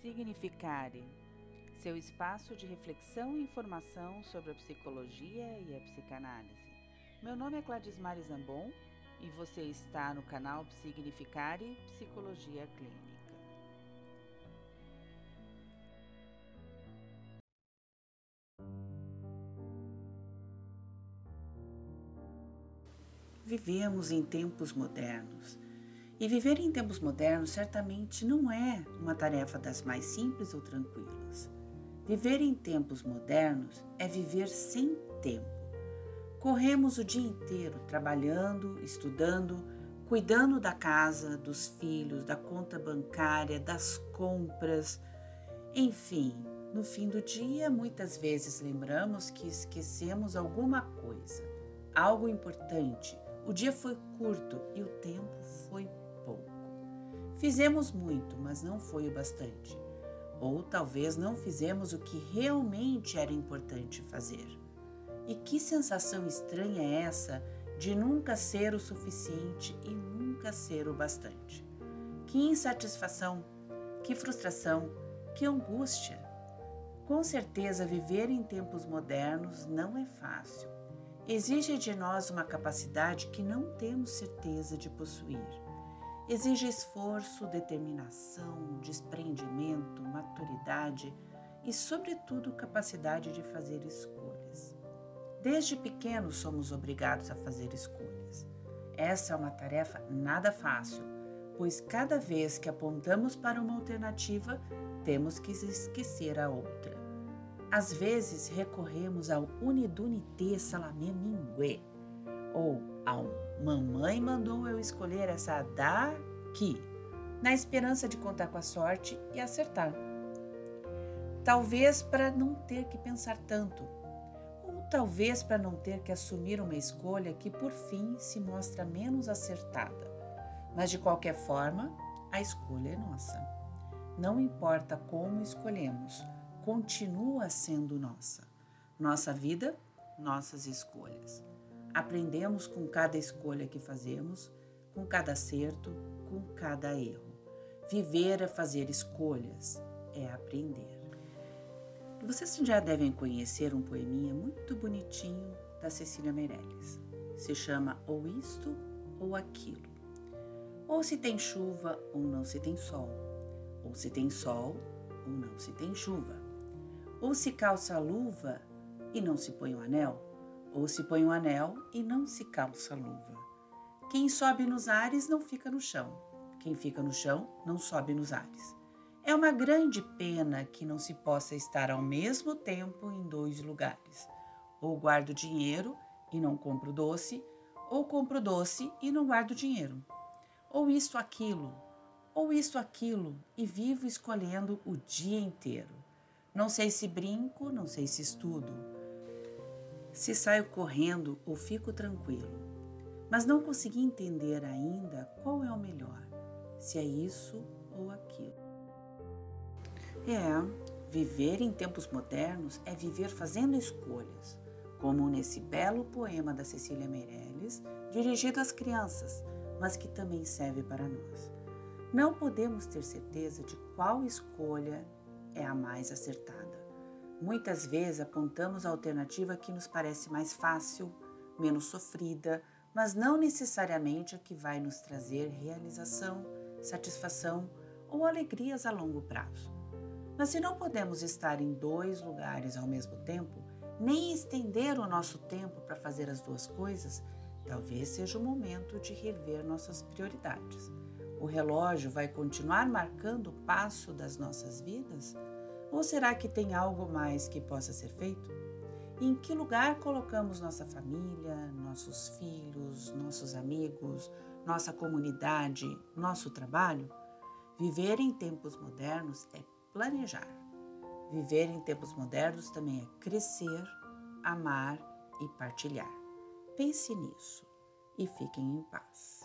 Psignificare, seu espaço de reflexão e informação sobre a psicologia e a psicanálise. Meu nome é Cladismar Zambon e você está no canal Psignificare Psicologia Clínica. Vivemos em tempos modernos e viver em tempos modernos certamente não é uma tarefa das mais simples ou tranquilas. Viver em tempos modernos é viver sem tempo. Corremos o dia inteiro trabalhando, estudando, cuidando da casa, dos filhos, da conta bancária, das compras. Enfim, no fim do dia, muitas vezes lembramos que esquecemos alguma coisa, algo importante. O dia foi curto e o tempo. Fizemos muito, mas não foi o bastante. Ou talvez não fizemos o que realmente era importante fazer. E que sensação estranha é essa de nunca ser o suficiente e nunca ser o bastante? Que insatisfação, que frustração, que angústia! Com certeza, viver em tempos modernos não é fácil. Exige de nós uma capacidade que não temos certeza de possuir exige esforço, determinação, desprendimento, maturidade e, sobretudo, capacidade de fazer escolhas. Desde pequenos somos obrigados a fazer escolhas. Essa é uma tarefa nada fácil, pois cada vez que apontamos para uma alternativa, temos que esquecer a outra. Às vezes recorremos ao unidunité salamé mingué, ou ao mamãe mandou eu escolher essa daqui, na esperança de contar com a sorte e acertar. Talvez para não ter que pensar tanto, ou talvez para não ter que assumir uma escolha que por fim se mostra menos acertada. Mas de qualquer forma, a escolha é nossa. Não importa como escolhemos, continua sendo nossa. Nossa vida, nossas escolhas. Aprendemos com cada escolha que fazemos, com cada acerto, com cada erro. Viver é fazer escolhas, é aprender. Vocês já devem conhecer um poeminha muito bonitinho da Cecília Meirelles. Se chama Ou Isto ou Aquilo. Ou se tem chuva ou não se tem sol. Ou se tem sol ou não se tem chuva. Ou se calça a luva e não se põe o anel ou se põe um anel e não se calça luva. Quem sobe nos ares não fica no chão. Quem fica no chão não sobe nos ares. É uma grande pena que não se possa estar ao mesmo tempo em dois lugares. Ou guardo dinheiro e não compro doce, ou compro doce e não guardo dinheiro. Ou isto aquilo, ou isto aquilo, e vivo escolhendo o dia inteiro. Não sei se brinco, não sei se estudo se saio correndo ou fico tranquilo, mas não consegui entender ainda qual é o melhor, se é isso ou aquilo. É, viver em tempos modernos é viver fazendo escolhas, como nesse belo poema da Cecília Meirelles, dirigido às crianças, mas que também serve para nós. Não podemos ter certeza de qual escolha é a mais acertada Muitas vezes apontamos a alternativa que nos parece mais fácil, menos sofrida, mas não necessariamente a que vai nos trazer realização, satisfação ou alegrias a longo prazo. Mas se não podemos estar em dois lugares ao mesmo tempo, nem estender o nosso tempo para fazer as duas coisas, talvez seja o momento de rever nossas prioridades. O relógio vai continuar marcando o passo das nossas vidas? Ou será que tem algo mais que possa ser feito? Em que lugar colocamos nossa família, nossos filhos, nossos amigos, nossa comunidade, nosso trabalho? Viver em tempos modernos é planejar. Viver em tempos modernos também é crescer, amar e partilhar. Pense nisso e fiquem em paz.